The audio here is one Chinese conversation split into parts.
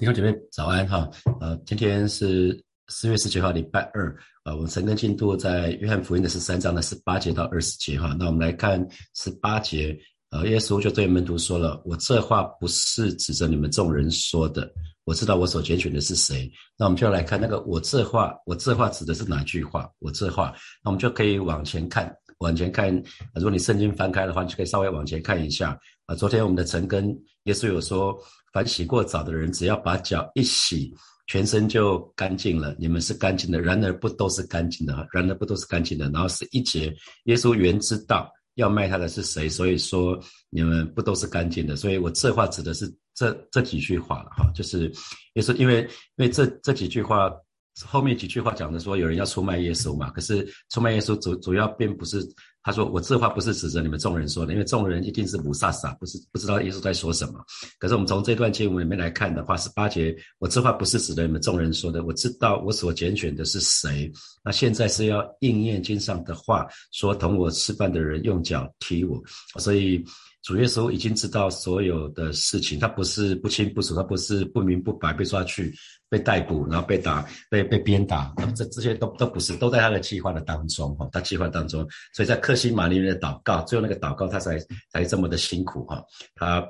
弟兄姐妹早安哈，呃，今天是四月十九号礼拜二，呃，我们晨更进度在约翰福音的十三章的十八节到二十节哈，那我们来看十八节，呃，耶稣就对门徒说了，我这话不是指着你们众人说的，我知道我所拣选的是谁，那我们就要来看那个我这话，我这话指的是哪句话？我这话，那我们就可以往前看，往前看，如果你圣经翻开的话，你就可以稍微往前看一下，啊，昨天我们的晨更，耶稣有说。凡洗过澡的人，只要把脚一洗，全身就干净了。你们是干净的，然而不都是干净的，然而不都是干净的。然后是一节，耶稣原知道要卖他的是谁，所以说你们不都是干净的。所以我这话指的是这这几句话了哈，就是耶稣，因为因为这这几句话后面几句话讲的说有人要出卖耶稣嘛，可是出卖耶稣主主要并不是。他说：“我这话不是指着你们众人说的，因为众人一定是不傻傻，不是不知道耶稣在说什么。可是我们从这段经文里面来看的话，十八节，我这话不是指着你们众人说的。我知道我所拣选的是谁。那现在是要应验经上的话，说同我吃饭的人用脚踢我。所以主耶稣已经知道所有的事情，他不是不清不楚，他不是不明不白被抓去。”被逮捕，然后被打，被被鞭打，这这些都都不是，都在他的计划的当中哈，他计划当中，所以在克西玛利亚的祷告，最后那个祷告他才才这么的辛苦哈，他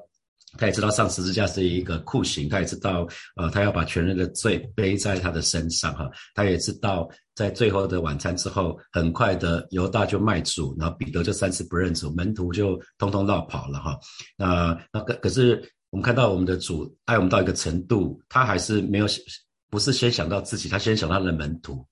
他也知道上十字架是一个酷刑，他也知道呃他要把全人的罪背在他的身上哈，他也知道在最后的晚餐之后，很快的犹大就卖主，然后彼得就三次不认主，门徒就通通绕跑了哈，那那可可是。我们看到我们的主爱我们到一个程度，他还是没有，不是先想到自己，他先想到了门徒，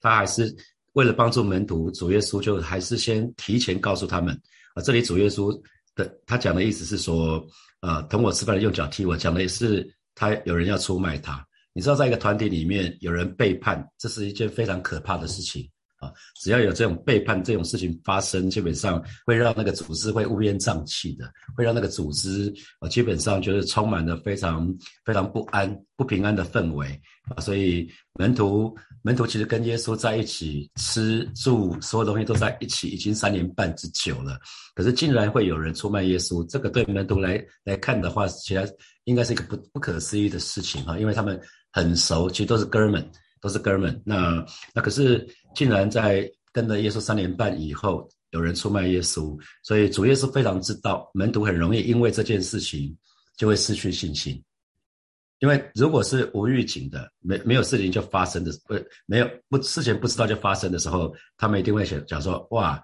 他还是为了帮助门徒，主耶稣就还是先提前告诉他们啊。这里主耶稣的他讲的意思是说，呃，同我吃饭用脚踢我，讲的也是他有人要出卖他。你知道，在一个团体里面有人背叛，这是一件非常可怕的事情。啊，只要有这种背叛这种事情发生，基本上会让那个组织会乌烟瘴气的，会让那个组织啊，基本上就是充满了非常非常不安、不平安的氛围啊。所以门徒门徒其实跟耶稣在一起吃住，所有东西都在一起，已经三年半之久了。可是竟然会有人出卖耶稣，这个对门徒来来看的话，其实应该是一个不不可思议的事情哈，因为他们很熟，其实都是哥们。都是哥们，那那可是竟然在跟了耶稣三年半以后，有人出卖耶稣，所以主耶稣非常知道门徒很容易因为这件事情就会失去信心，因为如果是无预警的，没没有事情就发生的，不没有不事情不知道就发生的时候，他们一定会想讲说哇。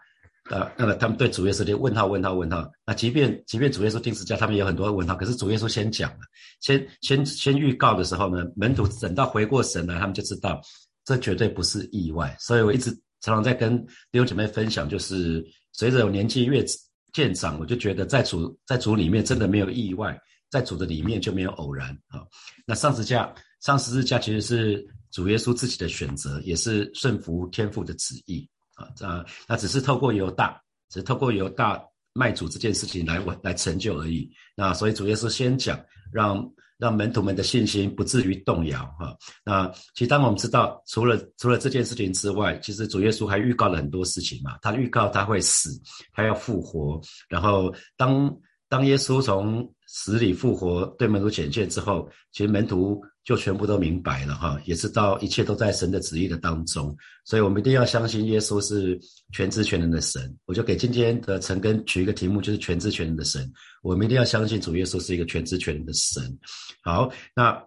呃，那么他们对主耶稣就问号问号问号。那即便即便主耶稣定时家，他们有很多问号。可是主耶稣先讲了，先先先预告的时候呢，门徒等到回过神来，他们就知道这绝对不是意外。所以我一直常常在跟弟兄姐妹分享，就是随着我年纪越渐长，我就觉得在主在主里面真的没有意外，在主的里面就没有偶然啊。那上十字架上十字架其实是主耶稣自己的选择，也是顺服天父的旨意。啊，这那只是透过犹大，只透过犹大卖主这件事情来来成就而已。那所以主耶稣先讲，让让门徒们的信心不至于动摇。哈，那其实当我们知道，除了除了这件事情之外，其实主耶稣还预告了很多事情嘛。他预告他会死，他要复活。然后当当耶稣从死里复活，对门徒显现之后，其实门徒。就全部都明白了哈，也知道一切都在神的旨意的当中，所以我们一定要相信耶稣是全知全能的神。我就给今天的陈根取一个题目，就是全知全能的神。我们一定要相信主耶稣是一个全知全能的神。好，那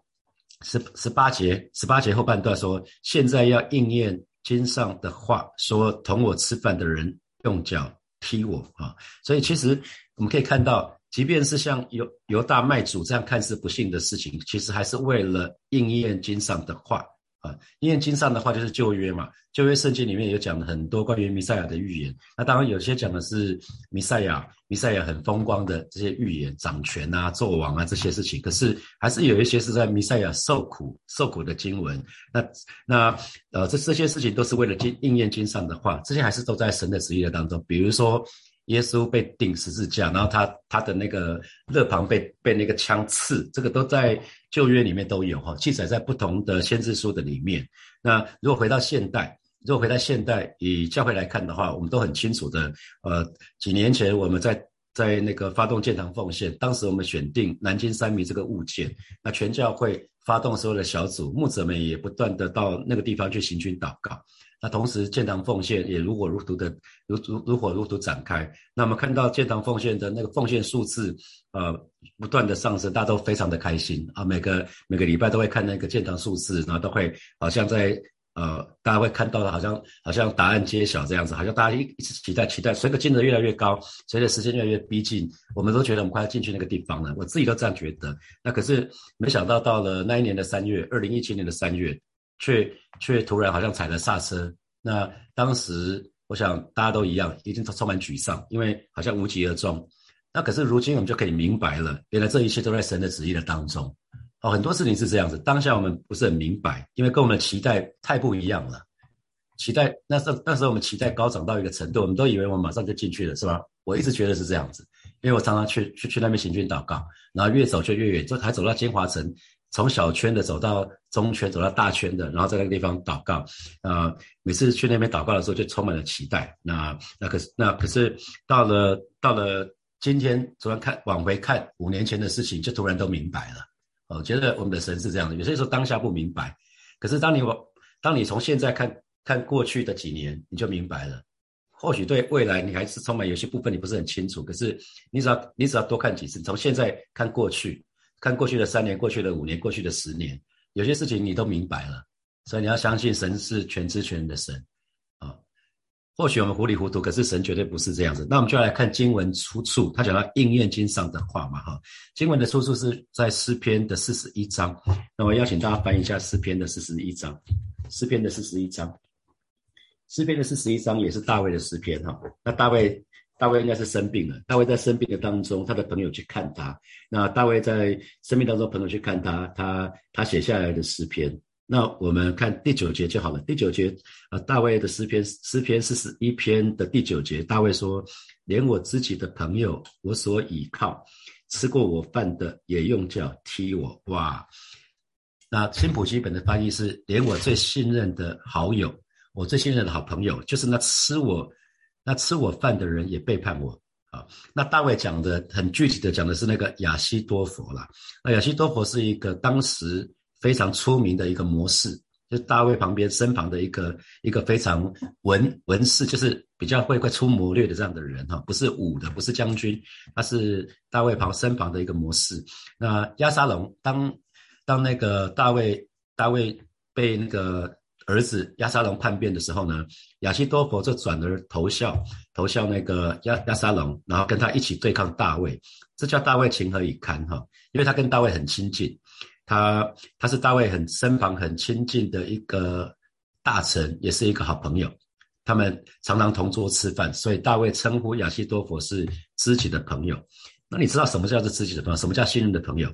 十十八节，十八节后半段说，现在要应验经上的话，说同我吃饭的人用脚踢我啊。所以其实我们可以看到。即便是像犹犹大卖主这样看似不幸的事情，其实还是为了应验经上的话啊。应验经上的话就是旧约嘛，旧约圣经里面有讲很多关于弥赛亚的预言。那当然有些讲的是弥赛亚，弥赛亚很风光的这些预言，掌权啊、做王啊这些事情。可是还是有一些是在弥赛亚受苦、受苦的经文。那那呃，这这些事情都是为了经应验经上的话，这些还是都在神的旨意的当中。比如说。耶稣被钉十字架，然后他他的那个肋旁被被那个枪刺，这个都在旧约里面都有哈，记载在不同的先知书的里面。那如果回到现代，如果回到现代以教会来看的话，我们都很清楚的，呃，几年前我们在。在那个发动建堂奉献，当时我们选定南京三明这个物件，那全教会发动所有的小组，牧者们也不断的到那个地方去行军祷告。那同时建堂奉献也如火如荼的如如如火如荼展开。那我们看到建堂奉献的那个奉献数字，呃，不断的上升，大家都非常的开心啊。每个每个礼拜都会看那个建堂数字，然后都会好像在。呃，大家会看到的，好像好像答案揭晓这样子，好像大家一一直期待期待，随着金额越来越高，随着时间越来越逼近，我们都觉得我们快要进去那个地方了。我自己都这样觉得。那可是没想到，到了那一年的三月，二零一七年的三月，却却突然好像踩了刹车。那当时我想大家都一样，一定充满沮丧，因为好像无疾而终。那可是如今我们就可以明白了，原来这一切都在神的旨意的当中。哦，很多事情是这样子。当下我们不是很明白，因为跟我们的期待太不一样了。期待那时候，那时候我们期待高涨到一个程度，我们都以为我们马上就进去了，是吧？我一直觉得是这样子，因为我常常去去去那边行军祷告，然后越走就越远，就还走到金华城，从小圈的走到中圈，走到大圈的，然后在那个地方祷告。啊，每次去那边祷告的时候，就充满了期待。那那可是那可是到了到了今天，突然看往回看五年前的事情，就突然都明白了。我觉得我们的神是这样的，有些时候当下不明白，可是当你我当你从现在看看过去的几年，你就明白了。或许对未来你还是充满有些部分你不是很清楚，可是你只要你只要多看几次，从现在看过去，看过去的三年、过去的五年、过去的十年，有些事情你都明白了。所以你要相信神是全知全能的神。或许我们糊里糊涂，可是神绝对不是这样子。那我们就来看经文出处，他讲到应验经上的话嘛，哈。经文的出处是在诗篇的四十一章。那我邀请大家翻一下诗篇的四十一章，诗篇的四十一章，诗篇的四十一章也是大卫的诗篇哈。那大卫，大卫应该是生病了。大卫在生病的当中，他的朋友去看他。那大卫在生病当中，朋友去看他，他他写下来的诗篇。那我们看第九节就好了。第九节，啊，大卫的诗篇，诗篇四十一篇的第九节，大卫说：“连我自己的朋友，我所倚靠，吃过我饭的，也用脚踢我。”哇！那新普基本的翻译是：“连我最信任的好友，我最信任的好朋友，就是那吃我那吃我饭的人，也背叛我。”啊，那大卫讲的很具体的讲的是那个亚西多佛啦。那亚西多佛是一个当时。非常出名的一个模式，就是大卫旁边身旁的一个一个非常文文士，就是比较会会出谋略的这样的人哈，不是武的，不是将军，他是大卫旁身旁的一个模式。那亚沙龙当当那个大卫大卫被那个儿子亚沙龙叛变的时候呢，亚西多佛就转而投效投效那个亚亚沙龙，然后跟他一起对抗大卫，这叫大卫情何以堪哈，因为他跟大卫很亲近。他他是大卫很身旁很亲近的一个大臣，也是一个好朋友。他们常常同桌吃饭，所以大卫称呼亚西多佛是知己的朋友。那你知道什么叫做知己的朋友？什么叫信任的朋友？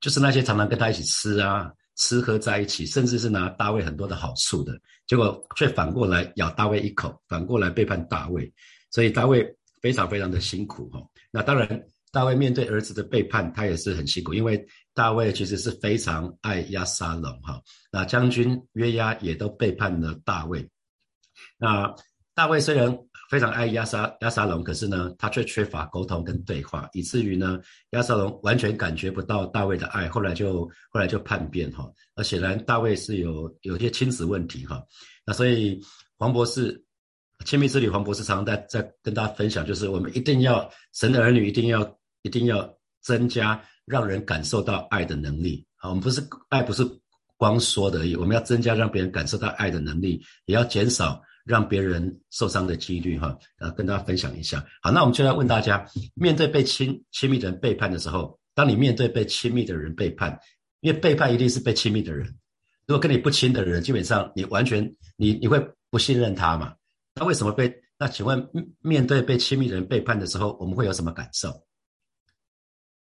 就是那些常常跟他一起吃啊、吃喝在一起，甚至是拿大卫很多的好处的，结果却反过来咬大卫一口，反过来背叛大卫。所以大卫非常非常的辛苦哈。那当然，大卫面对儿子的背叛，他也是很辛苦，因为。大卫其实是非常爱亚沙龙哈，那将军约押也都背叛了大卫。那大卫虽然非常爱亚沙亚沙龙，可是呢，他却缺乏沟通跟对话，以至于呢，亚沙龙完全感觉不到大卫的爱，后来就后来就叛变哈。那显然大卫是有有些亲子问题哈。那所以黄博士亲密之旅，黄博士常常在在跟大家分享，就是我们一定要神的儿女一定要一定要增加。让人感受到爱的能力啊，我们不是爱，不是光说的而已，我们要增加让别人感受到爱的能力，也要减少让别人受伤的几率哈。呃，跟大家分享一下。好，那我们就要问大家：面对被亲亲密的人背叛的时候，当你面对被亲密的人背叛，因为背叛一定是被亲密的人。如果跟你不亲的人，基本上你完全你你会不信任他嘛？那为什么被？那请问面对被亲密的人背叛的时候，我们会有什么感受？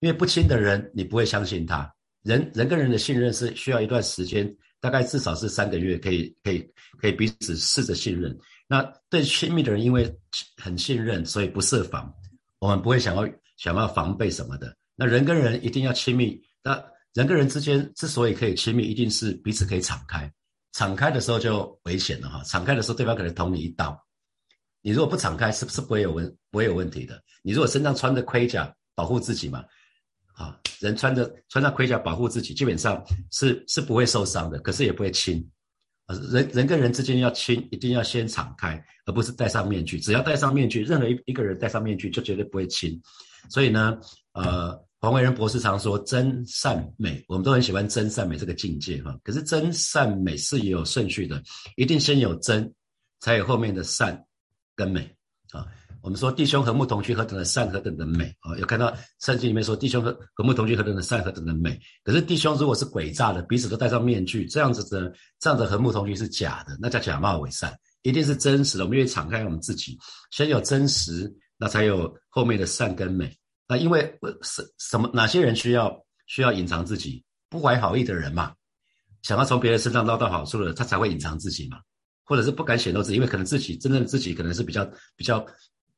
因为不亲的人，你不会相信他。人人跟人的信任是需要一段时间，大概至少是三个月，可以可以可以彼此试着信任。那对亲密的人，因为很信任，所以不设防。我们不会想要想要防备什么的。那人跟人一定要亲密。那人跟人之间之所以可以亲密，一定是彼此可以敞开。敞开的时候就危险了哈。敞开的时候，对方可能捅你一刀。你如果不敞开，是不是不会有问不会有问题的。你如果身上穿着盔甲保护自己嘛，啊，人穿着穿上盔甲保护自己，基本上是是不会受伤的，可是也不会亲。人人跟人之间要亲，一定要先敞开，而不是戴上面具。只要戴上面具，任何一一个人戴上面具就绝对不会亲。所以呢，呃，黄维仁博士常说真善美，我们都很喜欢真善美这个境界哈。可是真善美是有顺序的，一定先有真，才有后面的善跟美。我们说弟兄和睦同居何等的善，何等的美啊！有看到圣经里面说弟兄和和睦同居何等的善，何等的美。可是弟兄如果是诡诈的，彼此都戴上面具，这样子的这样的和睦同居是假的，那叫假冒伪善。一定是真实的，我们愿意敞开我们自己，先有真实，那才有后面的善跟美。那因为什什么哪些人需要需要隐藏自己？不怀好意的人嘛，想要从别人身上捞到好处的，他才会隐藏自己嘛，或者是不敢显露自己，因为可能自己真正自己可能是比较比较。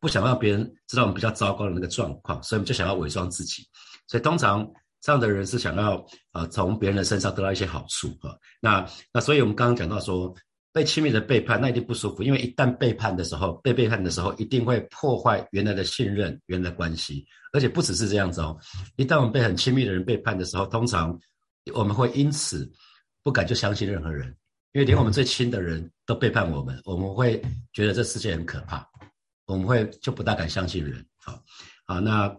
不想让别人知道我们比较糟糕的那个状况，所以我们就想要伪装自己。所以通常这样的人是想要呃从别人的身上得到一些好处啊。那那所以我们刚刚讲到说被亲密的背叛，那一定不舒服，因为一旦背叛的时候，被背叛的时候一定会破坏原来的信任、原来的关系。而且不只是这样子哦，一旦我们被很亲密的人背叛的时候，通常我们会因此不敢就相信任何人，因为连我们最亲的人都背叛我们，我们会觉得这世界很可怕。我们会就不大敢相信人，好，好，那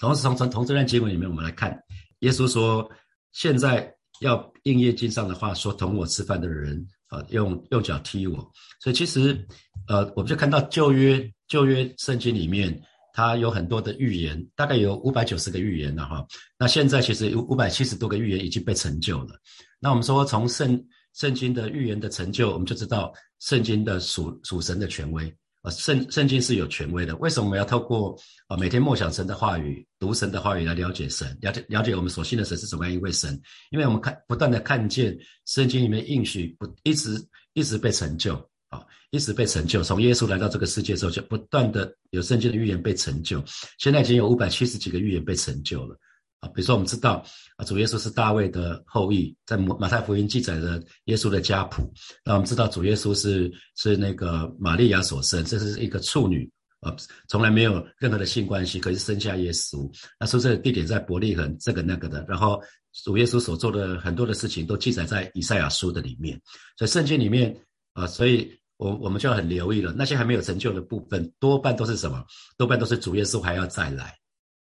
同时从从从这段经文里面，我们来看，耶稣说，现在要应验经上的话，说同我吃饭的人，啊，用用脚踢我，所以其实，呃，我们就看到旧约旧约圣经里面，它有很多的预言，大概有五百九十个预言了哈，那现在其实有五百七十多个预言已经被成就了，那我们说从圣圣经的预言的成就，我们就知道圣经的属属神的权威。圣圣经是有权威的。为什么我们要透过啊每天默想神的话语、读神的话语来了解神、了解了解我们所信的神是怎么样一位神？因为我们看不断的看见圣经里面应许不一直一直被成就啊，一直被成就。从耶稣来到这个世界之后，就不断的有圣经的预言被成就。现在已经有五百七十几个预言被成就了。啊，比如说我们知道啊，主耶稣是大卫的后裔，在马马太福音记载着耶稣的家谱。那我们知道主耶稣是是那个玛利亚所生，这是一个处女，啊，从来没有任何的性关系，可是生下耶稣。那说这个地点在伯利恒，这个那个的。然后主耶稣所做的很多的事情都记载在以赛亚书的里面。所以圣经里面啊，所以我我们就要很留意了。那些还没有成就的部分，多半都是什么？多半都是主耶稣还要再来。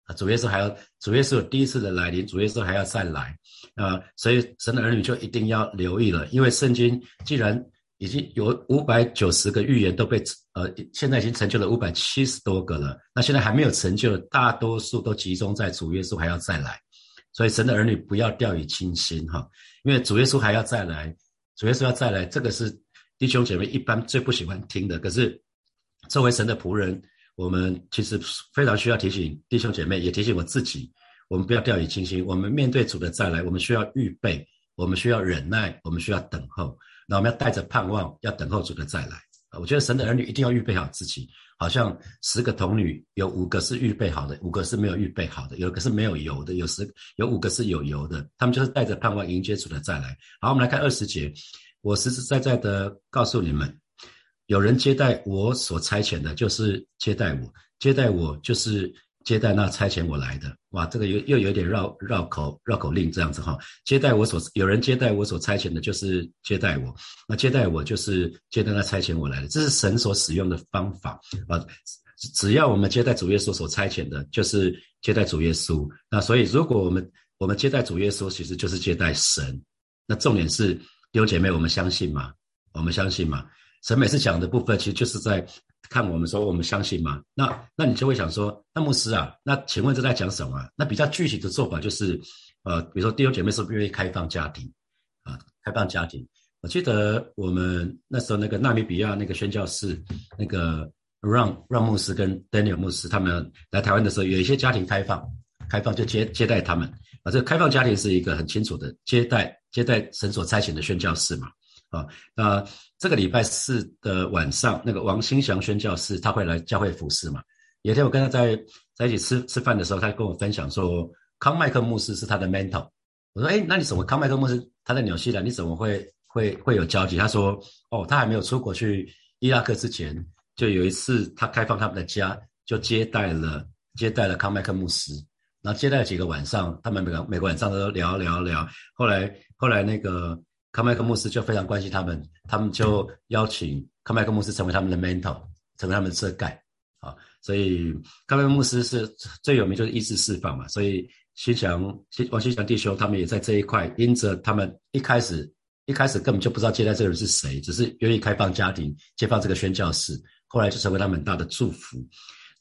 啊，主耶稣还要，主耶稣有第一次的来临，主耶稣还要再来，啊，所以神的儿女就一定要留意了，因为圣经既然已经有五百九十个预言都被，呃，现在已经成就了五百七十多个了，那现在还没有成就的，大多数都集中在主耶稣还要再来，所以神的儿女不要掉以轻心哈，因为主耶稣还要再来，主耶稣要再来，这个是弟兄姐妹一般最不喜欢听的，可是作为神的仆人。我们其实非常需要提醒弟兄姐妹，也提醒我自己，我们不要掉以轻心。我们面对主的再来，我们需要预备，我们需要忍耐，我们需要等候。那我们要带着盼望，要等候主的再来。我觉得神的儿女一定要预备好自己，好像十个童女有五个是预备好的，五个是没有预备好的，有一个是没有油的，有十有五个是有油的，他们就是带着盼望迎接主的再来。好，我们来看二十节，我实实在在的告诉你们。有人接待我所差遣的，就是接待我；接待我，就是接待那差遣我来的。哇，这个又又有点绕绕口绕口令这样子哈。接待我所有人接待我所差遣的，就是接待我；那接待我，就是接待那差遣我来的。这是神所使用的方法啊。只要我们接待主耶稣所差遣的，就是接待主耶稣。那所以，如果我们我们接待主耶稣，其实就是接待神。那重点是弟兄姐妹，我们相信吗？我们相信吗？神每次讲的部分，其实就是在看我们说我们相信吗？那那你就会想说，那牧师啊，那请问这在讲什么？那比较具体的做法就是，呃，比如说弟兄姐妹是不是愿意开放家庭啊？开放家庭，我记得我们那时候那个纳米比亚那个宣教士，那个让让牧师跟 Daniel 牧师他们来台湾的时候，有一些家庭开放，开放就接接待他们啊。这开放家庭是一个很清楚的接待接待神所差遣的宣教士嘛。啊，那这个礼拜四的晚上，那个王新祥宣教士他会来教会服侍嘛？有一天我跟他在在一起吃吃饭的时候，他跟我分享说，康麦克牧师是他的 mentor。我说，哎，那你怎么康麦克牧师他在纽西兰，你怎么会会会有交集？他说，哦，他还没有出国去伊拉克之前，就有一次他开放他们的家，就接待了接待了康麦克牧师，然后接待了几个晚上，他们每个每个晚上都聊聊聊。后来后来那个康麦克牧师就非常关心他们，他们就邀请康麦克牧师成为他们的 mentor，成为他们的遮盖啊。所以康麦克牧师是最有名就是医治释放嘛，所以新祥王新祥弟兄他们也在这一块，因着他们一开始。一开始根本就不知道接待这人是谁，只是愿意开放家庭，接放这个宣教士，后来就成为他们很大的祝福。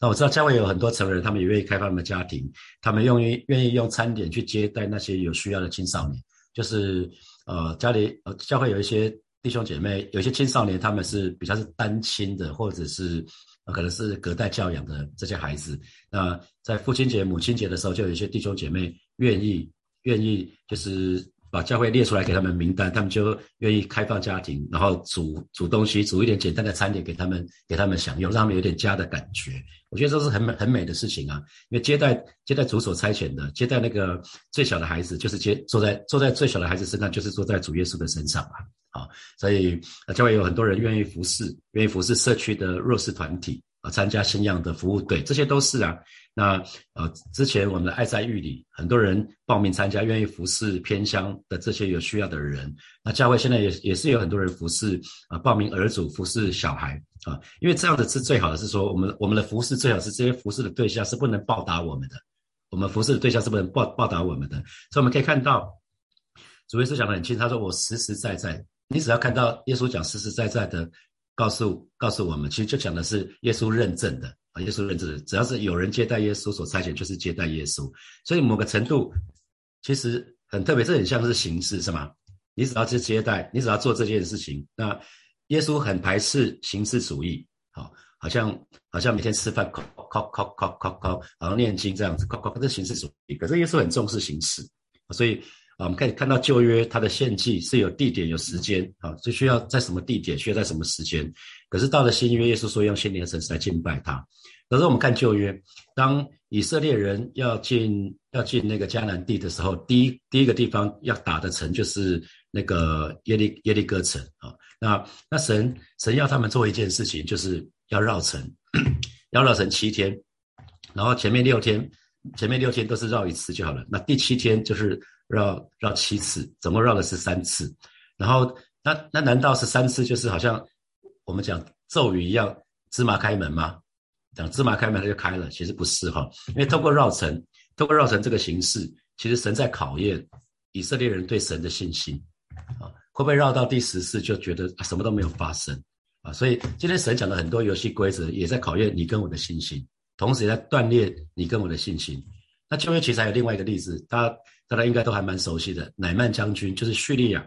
那我知道教会有很多成人，他们也愿意开放他们的家庭，他们愿意愿意用餐点去接待那些有需要的青少年。就是呃家里呃教会有一些弟兄姐妹，有些青少年他们是比较是单亲的，或者是可能是隔代教养的这些孩子。那在父亲节、母亲节的时候，就有一些弟兄姐妹愿意愿意就是。把教会列出来给他们名单，他们就愿意开放家庭，然后煮煮东西，煮一点简单的餐点给他们，给他们享用，让他们有点家的感觉。我觉得这是很美很美的事情啊！因为接待接待主所差遣的，接待那个最小的孩子，就是接坐在坐在最小的孩子身上，就是坐在主耶稣的身上啊！好，所以教会有很多人愿意服侍，愿意服侍社区的弱势团体啊，参加新样的服务队，这些都是啊。那呃，之前我们的爱在狱里，很多人报名参加，愿意服侍偏乡的这些有需要的人。那教会现在也也是有很多人服侍啊，报名儿主服侍小孩啊，因为这样的是最好的，是说我们我们的服侍最好是这些服侍的对象是不能报答我们的，我们服侍的对象是不能报报答我们的。所以我们可以看到，主耶稣讲的很清，他说我实实在在，你只要看到耶稣讲实实在在的告诉告诉我们，其实就讲的是耶稣认证的。耶稣认知，只要是有人接待耶稣所差遣，就是接待耶稣。所以某个程度，其实很特别，这很像是形式，是吗？你只要去接待，你只要做这件事情，那耶稣很排斥形式主义，好，好像好像每天吃饭，靠靠靠靠靠靠，然后念经这样子，靠靠，这形式主义。可是耶稣很重视形式，所以。啊，我们可以看到旧约它的献祭是有地点、有时间，啊，就需要在什么地点，需要在什么时间。可是到了新约，耶稣说用新年的神来敬拜他。可是我们看旧约，当以色列人要进要进那个迦南地的时候，第一第一个地方要打的城就是那个耶利耶利哥城啊。那那神神要他们做一件事情，就是要绕城，要绕城七天，然后前面六天前面六天都是绕一次就好了，那第七天就是。绕绕七次，总共绕的是三次。然后，那那难道是三次就是好像我们讲咒语一样，芝麻开门吗？讲芝麻开门它就开了？其实不是哈，因为透过绕城，透过绕城这个形式，其实神在考验以色列人对神的信心啊。会不会绕到第十次就觉得什么都没有发生啊？所以今天神讲的很多游戏规则，也在考验你跟我的信心，同时也在锻炼你跟我的信心。那旧约其实还有另外一个例子，大家大家应该都还蛮熟悉的，乃曼将军就是叙利亚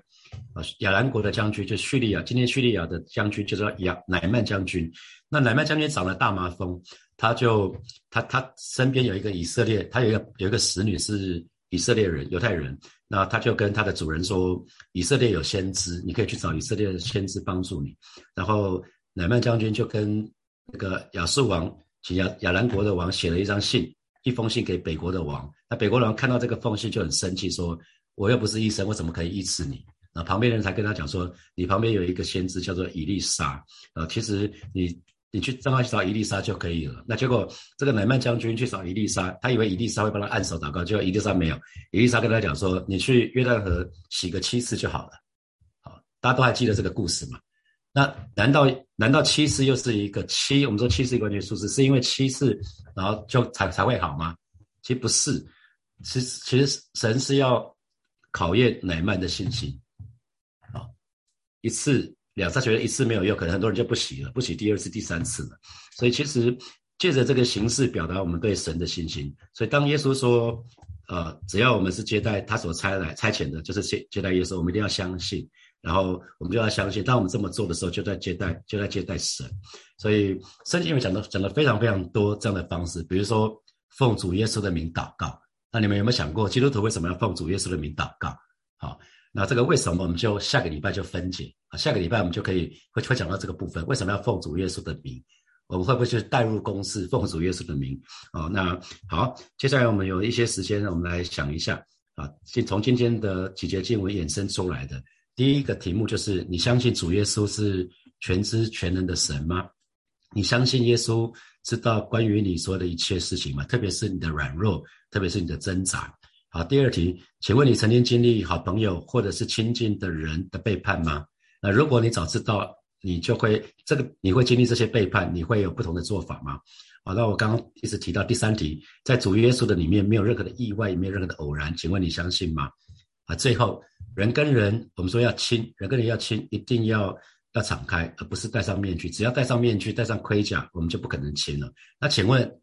啊亚兰国的将军，就是叙利亚。今天叙利亚的将军就是亚乃曼将军。那乃曼将军长了大麻风，他就他他身边有一个以色列，他有一个有一个使女是以色列人犹太人，那他就跟他的主人说，以色列有先知，你可以去找以色列的先知帮助你。然后乃曼将军就跟那个亚述王，请亚亚兰国的王写了一张信。一封信给北国的王，那北国的王看到这个缝隙就很生气，说：“我又不是医生，我怎么可以医治你？”那旁边人才跟他讲说：“你旁边有一个先知叫做伊丽莎，呃，其实你你去让他去找伊丽莎就可以了。”那结果这个乃曼将军去找伊丽莎，他以为伊丽莎会帮他按手祷告，结果伊丽莎没有。伊丽莎跟他讲说：“你去约旦河洗个七次就好了。”好，大家都还记得这个故事吗？那难道难道七次又是一个七？我们说七是一个关键数字，是因为七次然后就才才会好吗？其实不是，其实其实神是要考验乃曼的信心。啊，一次两次觉得一次没有用，可能很多人就不洗了，不洗第二次、第三次了。所以其实借着这个形式表达我们对神的信心。所以当耶稣说，呃，只要我们是接待他所差来差遣的，就是接接待耶稣，我们一定要相信。然后我们就要相信，当我们这么做的时候，就在接待，就在接待神。所以圣经里面讲的讲的非常非常多这样的方式，比如说奉主耶稣的名祷告。那你们有没有想过，基督徒为什么要奉主耶稣的名祷告？好，那这个为什么我们就下个礼拜就分解啊？下个礼拜我们就可以会会讲到这个部分，为什么要奉主耶稣的名？我们会不会去带入公式，奉主耶稣的名？哦，那好，接下来我们有一些时间，我们来想一下啊，先从今天的几节经文衍生出来的。第一个题目就是：你相信主耶稣是全知全能的神吗？你相信耶稣知道关于你说的一切事情吗？特别是你的软弱，特别是你的挣扎。好，第二题，请问你曾经经历好朋友或者是亲近的人的背叛吗？那如果你早知道，你就会这个你会经历这些背叛，你会有不同的做法吗？好，那我刚刚一直提到第三题，在主耶稣的里面没有任何的意外，也没有任何的偶然，请问你相信吗？啊，最后人跟人，我们说要亲，人跟人要亲，一定要。要敞开，而不是戴上面具。只要戴上面具、戴上盔甲，我们就不可能亲了。那请问，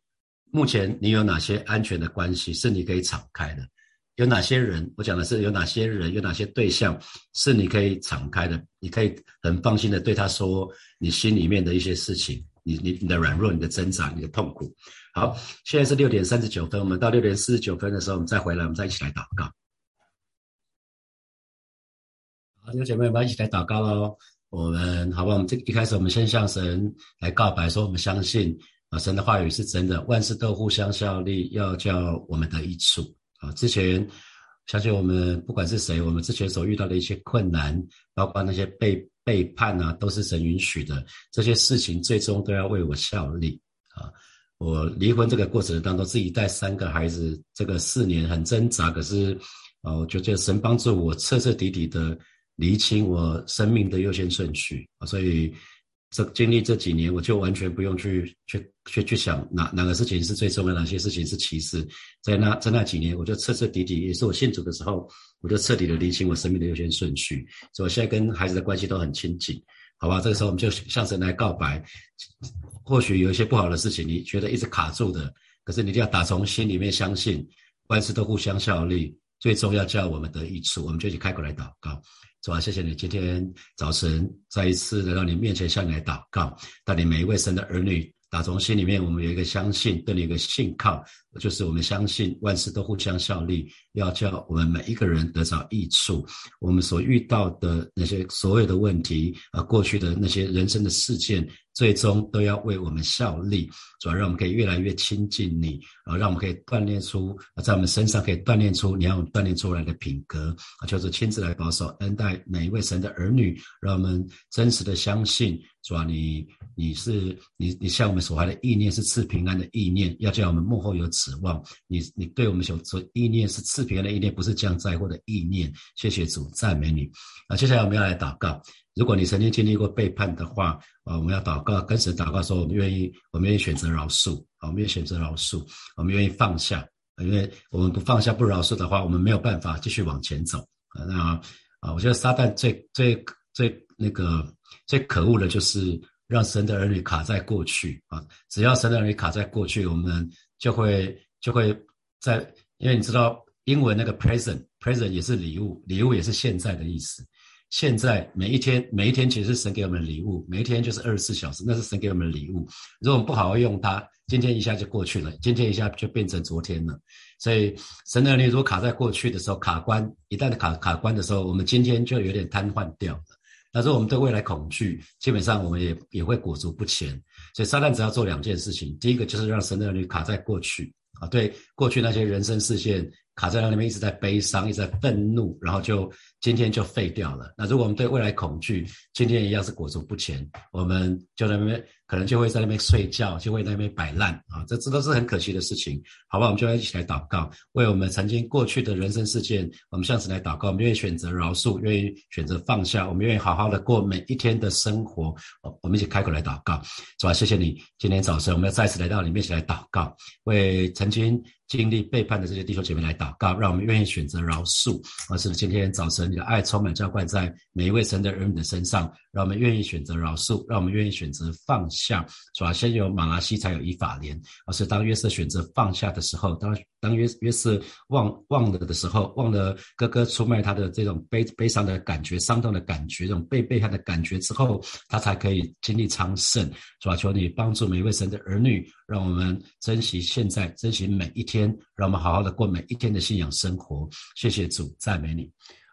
目前你有哪些安全的关系是你可以敞开的？有哪些人？我讲的是有哪些人、有哪些对象是你可以敞开的？你可以很放心的对他说你心里面的一些事情，你、你、你的软弱、你的挣扎、你的痛苦。好，现在是六点三十九分，我们到六点四十九分的时候，我们再回来，我们再一起来祷告。好，弟兄姐妹们，一起来祷告喽。我们好吧，我们这一开始，我们先向神来告白，说我们相信啊，神的话语是真的，万事都互相效力，要叫我们得益处啊。之前相信我们不管是谁，我们之前所遇到的一些困难，包括那些背背叛啊，都是神允许的。这些事情最终都要为我效力啊。我离婚这个过程当中，自己带三个孩子，这个四年很挣扎，可是啊，我觉得神帮助我彻彻底底的。厘清我生命的优先顺序啊，所以这经历这几年，我就完全不用去去去去想哪哪个事情是最重要，哪些事情是其次。在那在那几年，我就彻彻底底，也是我信主的时候，我就彻底的厘清我生命的优先顺序。所以我现在跟孩子的关系都很亲近，好吧？这个时候我们就向神来告白。或许有一些不好的事情，你觉得一直卡住的，可是你一定要打从心里面相信，万事都互相效力，最终要叫我们得益处。我们就一起开口来祷告。是吧？谢谢你今天早晨再一次来到你面前向你来祷告，带领每一位神的儿女，打从心里面，我们有一个相信，对你一个信靠，就是我们相信万事都互相效力，要叫我们每一个人得着益处。我们所遇到的那些所有的问题啊，过去的那些人生的事件。最终都要为我们效力，主要让我们可以越来越亲近你，啊，让我们可以锻炼出在我们身上可以锻炼出你要锻炼出来的品格，啊，就是亲自来保守恩待每一位神的儿女，让我们真实的相信，主啊，你你是你你向我们所怀的意念是赐平安的意念，要叫我们幕后有指望。你你对我们所所意念是赐平安的意念，不是降灾祸的意念。谢谢主，赞美你。啊，接下来我们要来祷告。如果你曾经经历过背叛的话，啊，我们要祷告，跟神祷告说，我们愿意，我们愿意选择饶恕，啊，我们愿意选择饶恕，我们愿意放下，因为我们不放下不饶恕的话，我们没有办法继续往前走。啊，那啊，我觉得撒旦最最最那个最可恶的就是让神的儿女卡在过去啊，只要神的儿女卡在过去，我们就会就会在，因为你知道英文那个 present，present 也是礼物，礼物也是现在的意思。现在每一天，每一天其实是神给我们的礼物，每一天就是二十四小时，那是神给我们的礼物。如果我们不好好用它，今天一下就过去了，今天一下就变成昨天了。所以神的儿女如果卡在过去的时候卡关，一旦卡卡关的时候，我们今天就有点瘫痪掉了。那如果我们对未来恐惧，基本上我们也也会裹足不前。所以撒旦只要做两件事情，第一个就是让神的儿女卡在过去啊，对过去那些人生事件。卡在那里面一直在悲伤，一直在愤怒，然后就今天就废掉了。那如果我们对未来恐惧，今天一样是裹足不前，我们就在那边可能就会在那边睡觉，就会在那边摆烂啊，这这都是很可惜的事情，好吧？我们就要一起来祷告，为我们曾经过去的人生事件，我们向此来祷告，我们愿意选择饶恕，愿意选择放下，我们愿意好好的过每一天的生活。我们一起开口来祷告，是吧？谢谢你，今天早晨我们要再次来到你面前来祷告，为曾经。经历背叛的这些弟兄姐妹来祷告，让我们愿意选择饶恕。而是今天早晨，你的爱充满浇灌在每一位神的儿女的身上，让我们愿意选择饶恕，让我们愿意选择放下。主要先有马拉西，才有以法莲。而是当约瑟选择放下的时候，当当约约瑟忘忘了的时候，忘了哥哥出卖他的这种悲悲伤的感觉、伤痛的感觉、这种被背叛的感觉之后，他才可以经历昌盛。是吧求你帮助每一位神的儿女。让我们珍惜现在，珍惜每一天，让我们好好的过每一天的信仰生活。谢谢主，赞美你。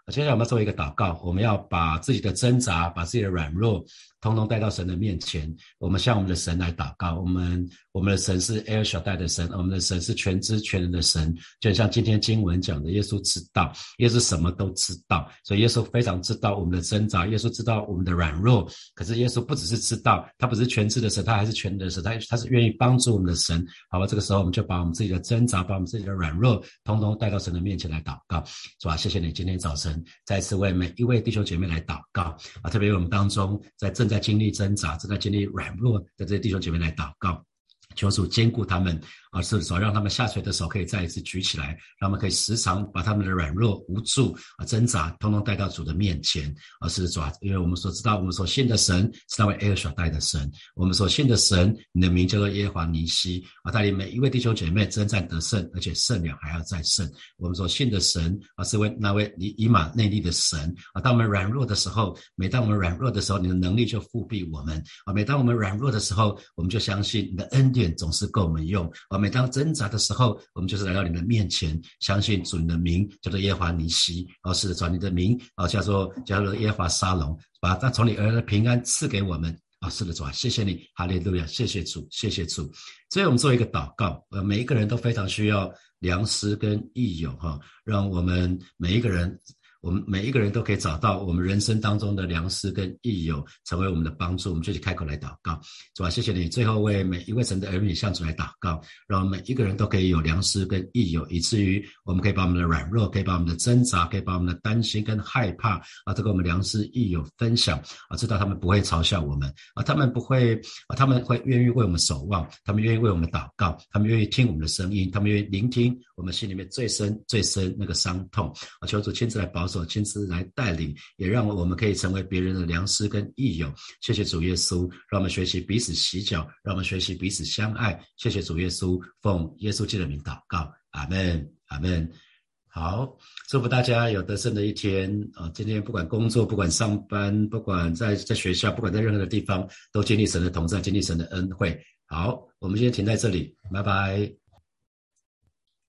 接下来我们做一个祷告，我们要把自己的挣扎，把自己的软弱，通通带到神的面前。我们向我们的神来祷告。我们我们的神是 El 小带的神，我们的神是全知全能的神。就像今天经文讲的，耶稣知道，耶稣什么都知道，所以耶稣非常知道我们的挣扎，耶稣知道我们的软弱。可是耶稣不只是知道，他不是全知的神，他还是全能的神，他他是愿意帮助我们的神。好吧，这个时候我们就把我们自己的挣扎，把我们自己的软弱，通通带到神的面前来祷告，是吧？谢谢你今天早晨再次为每一位弟兄姐妹来祷告啊，特别为我们当中在正在经历挣扎、正在经历软弱的这些弟兄姐妹来祷告，求主兼顾他们。啊，是说让他们下垂的手可以再一次举起来，让他们可以时常把他们的软弱、无助啊、挣扎，通通带到主的面前。啊，是主啊，因为我们所知道，我们所信的神是那位埃尔所带的神，我们所信的神，你的名叫做耶和华尼西啊，带领每一位弟兄姐妹征战得胜，而且胜了还要再胜。我们所信的神啊，是为那位以以马内利的神啊。当我们软弱的时候，每当我们软弱的时候，你的能力就复庇我们啊。每当我们软弱的时候，我们就相信你的恩典总是够我们用啊。每当挣扎的时候，我们就是来到你的面前，相信主你的名叫做耶华尼西，哦，是的，主你的名哦，叫做叫做耶华沙龙，把他从你而来的平安赐给我们啊，是的，主啊，谢谢你，哈利路亚，谢谢主，谢谢主。所以我们做一个祷告，呃，每一个人都非常需要良师跟益友哈，让我们每一个人。我们每一个人都可以找到我们人生当中的良师跟益友，成为我们的帮助。我们就去开口来祷告，主啊，谢谢你。最后为每一位神的儿女向主来祷告，让每一个人都可以有良师跟益友，以至于我们可以把我们的软弱，可以把我们的挣扎，可以把我们的担心跟害怕啊，都跟我们良师益友分享啊，知道他们不会嘲笑我们啊，他们不会啊，他们会愿意为我们守望，他们愿意为我们祷告，他们愿意听我们的声音，他们愿意聆听我们心里面最深最深那个伤痛啊，求主亲自来保。所亲自来带领，也让我们可以成为别人的良师跟益友。谢谢主耶稣，让我们学习彼此洗脚，让我们学习彼此相爱。谢谢主耶稣，奉耶稣基督的名祷告，阿门，阿门。好，祝福大家有得胜的一天啊！今天不管工作，不管上班，不管在在学校，不管在任何的地方，都经历神的同在，经历神的恩惠。好，我们今天停在这里，拜拜。